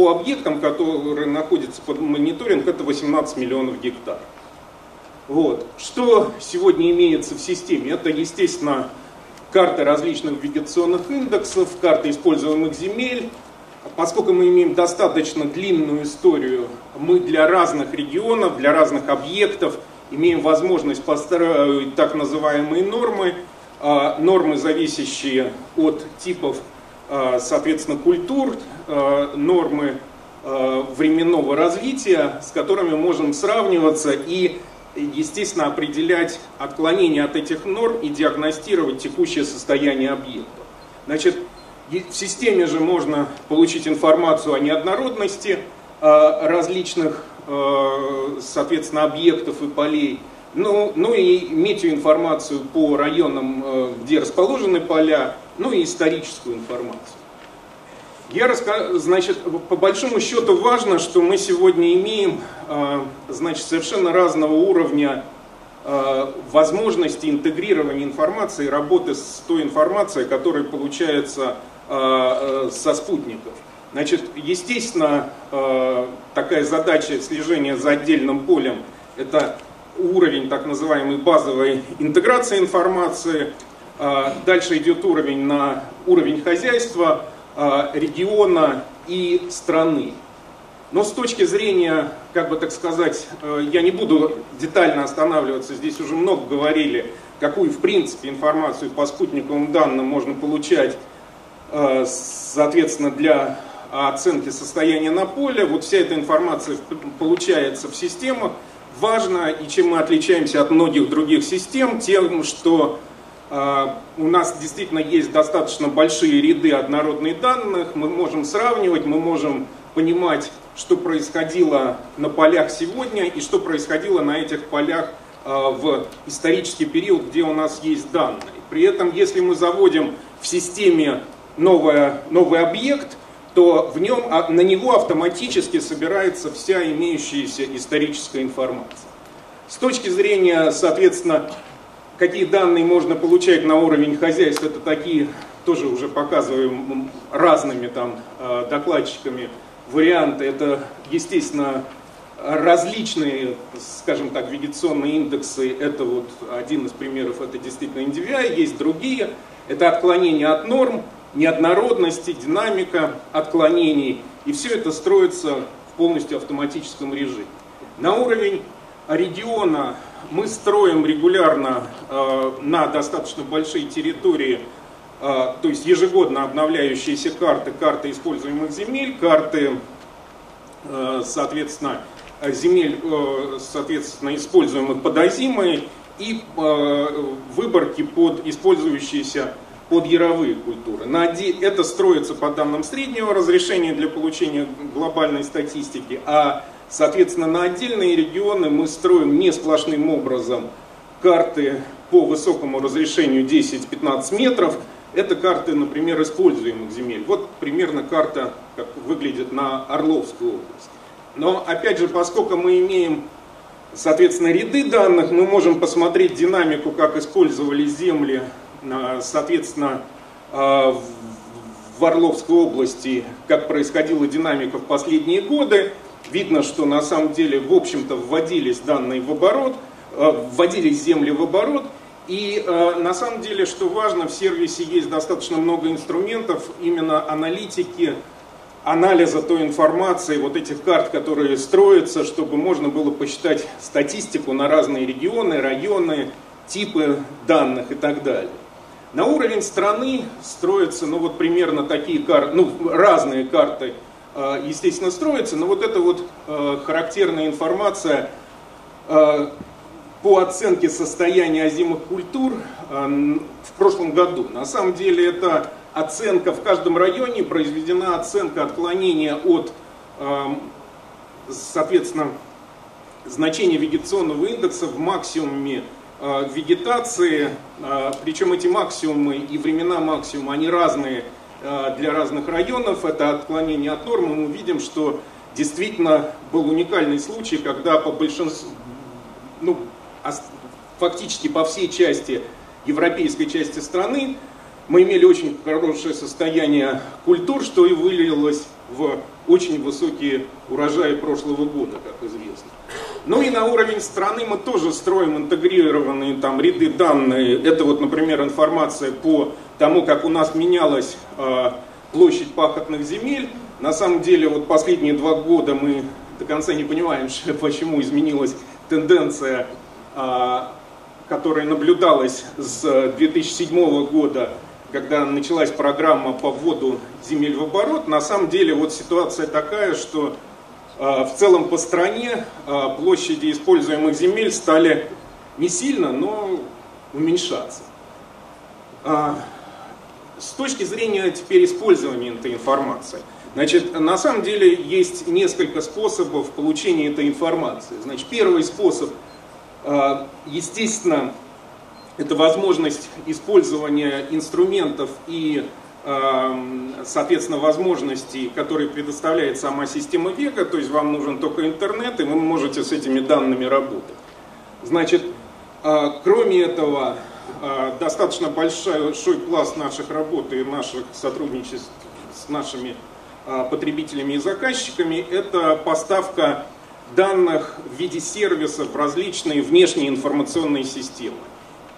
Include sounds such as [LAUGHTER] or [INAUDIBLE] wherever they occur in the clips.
по объектам, которые находятся под мониторинг, это 18 миллионов гектар. Вот. Что сегодня имеется в системе? Это, естественно, карты различных вегетационных индексов, карты используемых земель. Поскольку мы имеем достаточно длинную историю, мы для разных регионов, для разных объектов имеем возможность построить так называемые нормы, а, нормы, зависящие от типов, соответственно, культур, а, нормы временного развития, с которыми можем сравниваться и естественно, определять отклонения от этих норм и диагностировать текущее состояние объекта. Значит, в системе же можно получить информацию о неоднородности э, различных, э, соответственно, объектов и полей, ну, ну и метеоинформацию по районам, э, где расположены поля, ну и историческую информацию. Я расскажу, значит, по большому счету важно, что мы сегодня имеем, а, значит, совершенно разного уровня а, возможности интегрирования информации, работы с той информацией, которая получается со спутников. Значит, естественно, такая задача слежения за отдельным полем – это уровень так называемой базовой интеграции информации. Дальше идет уровень на уровень хозяйства – а, региона и страны. Но с точки зрения, как бы так сказать, э, я не буду детально останавливаться, здесь уже много говорили, какую в принципе информацию по спутниковым данным можно получать, э, соответственно, для оценки состояния на поле. Вот вся эта информация получается в системах. Важно, и чем мы отличаемся от многих других систем, тем, что а, у нас действительно есть достаточно большие ряды однородных данных, мы можем сравнивать, мы можем понимать, что происходило на полях сегодня и что происходило на этих полях а, в исторический период, где у нас есть данные. При этом, если мы заводим в системе новое, новый объект, то в нем, а, на него автоматически собирается вся имеющаяся историческая информация. С точки зрения, соответственно, Какие данные можно получать на уровень хозяйства, это такие, тоже уже показываем разными там э, докладчиками варианты. Это, естественно, различные, скажем так, вегетационные индексы. Это вот один из примеров, это действительно NDVI, есть другие. Это отклонение от норм, неоднородности, динамика отклонений. И все это строится в полностью автоматическом режиме. На уровень региона мы строим регулярно э, на достаточно большие территории, э, то есть ежегодно обновляющиеся карты, карты используемых земель, карты, э, соответственно, земель, э, соответственно, используемых под озимой и э, выборки под использующиеся под яровые культуры. На, это строится по данным среднего разрешения для получения глобальной статистики, а Соответственно, на отдельные регионы мы строим не сплошным образом карты по высокому разрешению 10-15 метров. Это карты, например, используемых земель. Вот примерно карта, как выглядит на Орловскую область. Но, опять же, поскольку мы имеем, соответственно, ряды данных, мы можем посмотреть динамику, как использовались земли, соответственно, а, в Орловской области, как происходила динамика в последние годы. Видно, что на самом деле, в общем-то, вводились данные в оборот, э, вводились земли в оборот, и э, на самом деле, что важно, в сервисе есть достаточно много инструментов именно аналитики, анализа той информации, вот этих карт, которые строятся, чтобы можно было посчитать статистику на разные регионы, районы, типы данных и так далее. На уровень страны строятся, ну вот примерно такие карты, ну разные карты Э, естественно, строится, но вот эта вот э, характерная информация э, по оценке состояния озимых культур в прошлом году. На самом деле это оценка в каждом районе, произведена оценка отклонения от, соответственно, значения вегетационного индекса в максимуме вегетации, причем эти максимумы и времена максимума, они разные Э, для разных районов, это отклонение от нормы, мы видим, что действительно был уникальный случай, когда по большинству, ну, фактически по всей части, европейской части страны, мы имели очень хорошее состояние культур, что и вылилось в очень высокие урожаи прошлого года, как известно. Ну и на уровень страны мы тоже строим интегрированные там ряды данные. Это вот, например, информация по тому, как у нас менялась э, площадь пахотных земель. На самом деле, вот последние два года мы до конца не понимаем, [LAUGHS] почему изменилась тенденция, э, которая наблюдалась с 2007 года когда началась программа по вводу земель в оборот, на самом деле вот ситуация такая, что э, в целом по стране э, площади используемых земель стали не сильно, но уменьшаться. Э, с точки зрения теперь использования этой информации, значит, на самом деле есть несколько способов получения этой информации. Значит, первый способ, естественно, это возможность использования инструментов и, соответственно, возможностей, которые предоставляет сама система века, то есть вам нужен только интернет, и вы можете с этими данными работать. Значит, э, кроме этого, э, достаточно большой пласт наших работ и наших сотрудничеств с нашими э, потребителями и заказчиками – это поставка данных в виде сервисов в различные внешние информационные системы.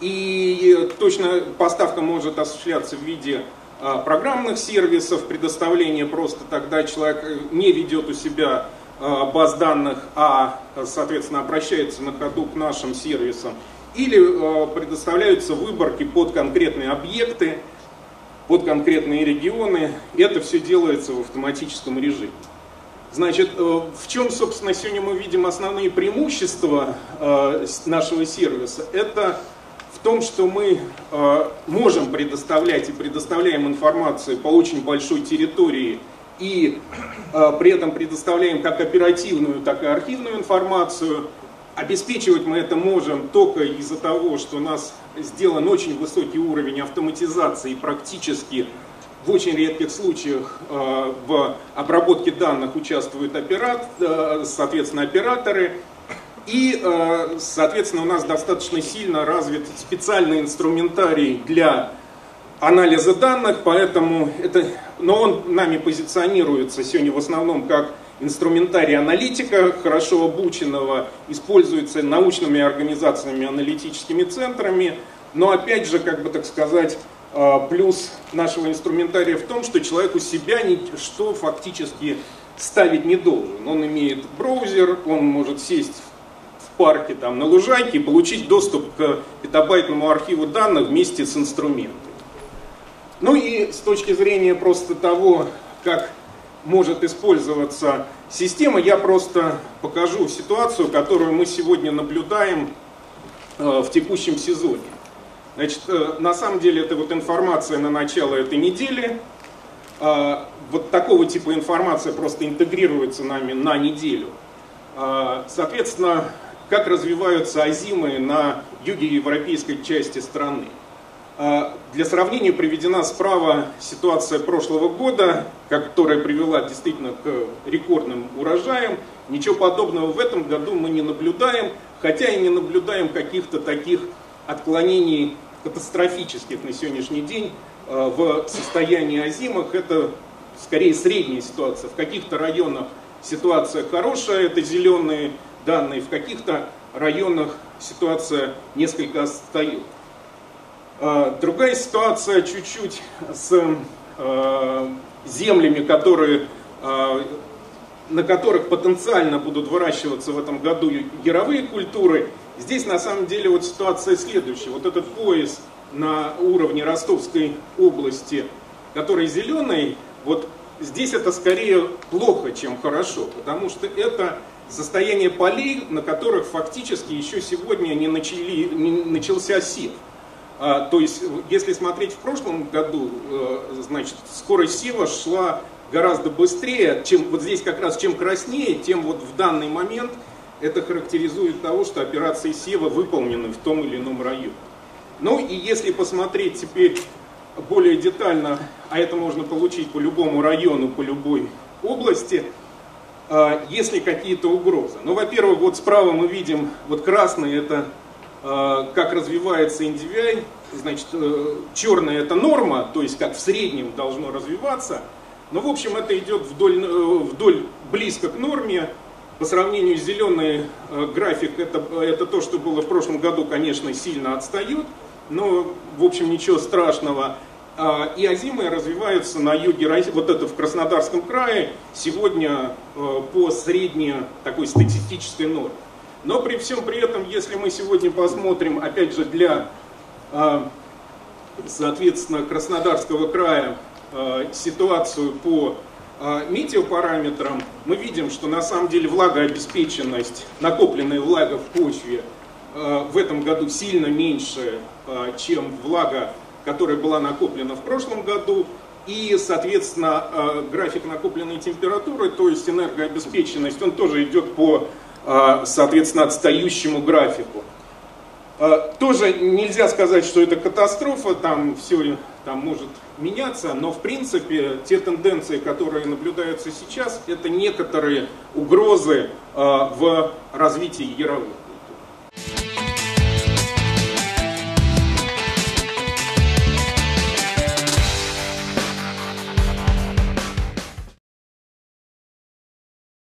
И точно поставка может осуществляться в виде программных сервисов, предоставления просто тогда человек э, не ведет у себя а, баз данных, а, соответственно, обращается на ходу к нашим сервисам. Или а, предоставляются выборки под конкретные объекты, под конкретные регионы. Это все делается в автоматическом режиме. Значит, э, в чем, собственно, сегодня мы видим основные преимущества нашего сервиса? Это том, что мы э, можем предоставлять и предоставляем информацию по очень большой территории и э, при этом предоставляем как оперативную, так и архивную информацию. Обеспечивать мы это можем только из-за того, что у нас сделан очень высокий уровень автоматизации практически в очень редких случаях э, в обработке данных участвуют операт, э, соответственно, операторы, и, э, соответственно, у нас достаточно сильно развит специальный инструментарий для анализа данных, поэтому это, но он нами позиционируется сегодня в основном как инструментарий аналитика, хорошо обученного, используется научными организациями, аналитическими центрами, но опять же, как бы так сказать, э, плюс нашего инструментария в том, что человек у себя что фактически ставить не должен. Он имеет браузер, он может сесть парке, там, на лужайке и получить доступ к петабайтному архиву данных вместе с инструментами. Ну и с точки зрения просто того, как может использоваться система, я просто покажу ситуацию, которую мы сегодня наблюдаем э, в текущем сезоне. Значит, э, на самом деле это вот информация на начало этой недели. Э, вот такого типа информация просто интегрируется нами на неделю. Соответственно, как развиваются азимы на юге европейской части страны. А, для сравнения приведена справа ситуация прошлого года, которая привела действительно к рекордным урожаям. Ничего подобного в этом году мы не наблюдаем, хотя и не наблюдаем каких-то таких отклонений катастрофических на сегодняшний день а, в состоянии озимых. Это скорее средняя ситуация. В каких-то районах ситуация хорошая, это зеленые данные, в каких-то районах ситуация несколько отстает. А, другая ситуация чуть-чуть с а, землями, которые, а, на которых потенциально будут выращиваться в этом году яровые культуры. Здесь на самом деле вот ситуация следующая. Вот этот пояс на уровне Ростовской области, который зеленый, вот здесь это скорее плохо, чем хорошо, потому что это состояние полей, на которых фактически еще сегодня не, начали, не начался сев. А, то есть, если смотреть в прошлом году, э, значит, скорость сева шла гораздо быстрее, чем вот здесь как раз чем краснее, тем вот в данный момент это характеризует того, что операции сева выполнены в том или ином районе. Ну и если посмотреть теперь более детально, а это можно получить по любому району, по любой области, есть ли какие-то угрозы. Ну, во-первых, вот справа мы видим, вот красный это а, как развивается NDVI, значит, э, черный это норма, то есть как в среднем должно развиваться, Но, в общем, это идет вдоль, вдоль близко к норме. По сравнению с зеленый график, это, это то, что было в прошлом году, конечно, сильно отстает. Но, в общем, ничего страшного. А, и озимые развиваются на юге России, вот это в Краснодарском крае, сегодня э, по средней такой статистической норме. Но при всем при этом, если мы сегодня посмотрим, опять же, для, а, соответственно, Краснодарского края э, ситуацию по метеопараметрам, мы видим, что на самом деле влагообеспеченность, накопленная влага в почве э, в этом году сильно меньше, чем влага которая была накоплена в прошлом году, и, соответственно, э, график накопленной температуры, то есть энергообеспеченность, он тоже идет по, э, соответственно, отстающему графику. Э, тоже нельзя сказать, что это катастрофа, там все там может меняться, но в принципе те тенденции, которые наблюдаются сейчас, это некоторые угрозы в развитии яровых.